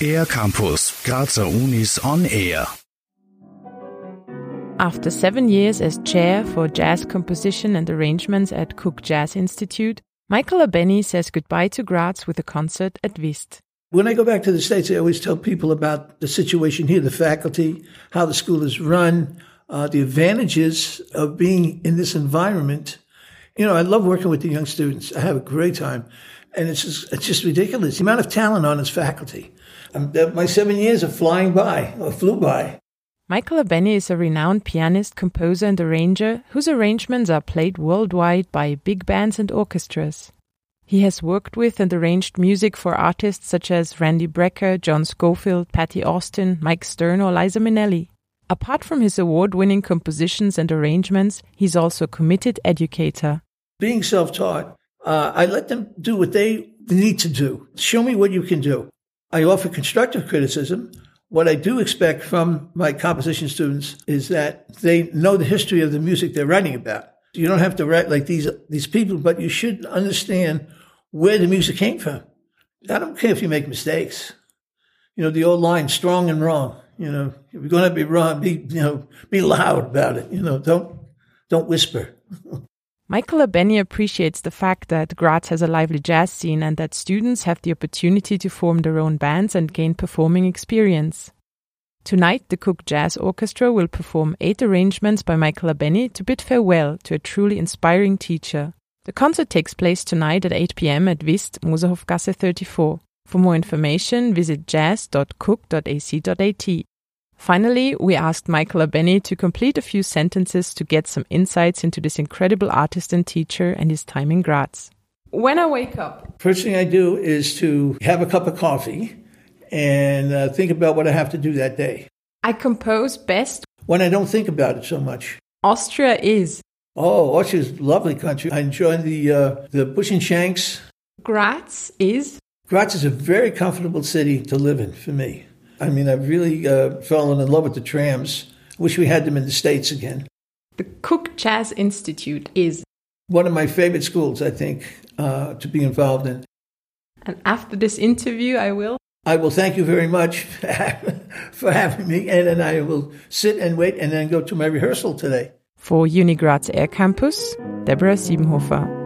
Air Campus, Grazer Unis on Air. After seven years as chair for jazz composition and arrangements at KUG Jazz Institute, Michael Abene says goodbye to Graz with a concert at WIST. When I go back to the States, I always tell people about the situation here, the faculty, how the school is run, uh, the advantages of being in this environment. You know, I love working with the young students. I have a great time. And it's just, it's just ridiculous. The amount of talent on this faculty. Um, my seven years are flying by, or flew by. Michael Abene is a renowned pianist, composer, and arranger whose arrangements are played worldwide by big bands and orchestras. He has worked with and arranged music for artists such as Randy Brecker, John Scofield, Patti Austin, Mike Stern, or Liza Minnelli. Apart from his award winning compositions and arrangements, he's also a committed educator. Being self taught, uh, I let them do what they need to do. Show me what you can do. I offer constructive criticism. What I do expect from my composition students is that they know the history of the music they're writing about. You don't have to write like these these people, but you should understand where the music came from. I don't care if you make mistakes. You know, the old line, strong and wrong. You know, if you're going to be wrong, be, you know, be loud about it. You know, don't, don't whisper. Michael Abene appreciates the fact that Graz has a lively jazz scene and that students have the opportunity to form their own bands and gain performing experience. Tonight, the KUG Jazz Orchestra will perform eight arrangements by Michael Abene to bid farewell to a truly inspiring teacher. The concert takes place tonight at 8 p.m. at WIST, Moserhofgasse 34. For more information, visit jazz.kug.ac.at. Finally, we asked Michael Abene to complete a few sentences to get some insights into this incredible artist and teacher and his time in Graz. When I wake up, first thing I do is to have a cup of coffee and uh, think about what I have to do that day. I compose best when I don't think about it so much. Austria is Oh, Austria's a lovely country. I enjoy the uh, the Buschenschanks. Graz is? Graz is a very comfortable city to live in for me. I mean, I really uh, fell in love with the trams. Wish we had them in the States again. The KUG Jazz Institute is? One of my favorite schools, I think, uh, to be involved in. And after this interview, I will? I will thank you very much for having me, and then I will sit and wait and then go to my rehearsal today. For Unigraz Air Campus, Deborah Siebenhofer.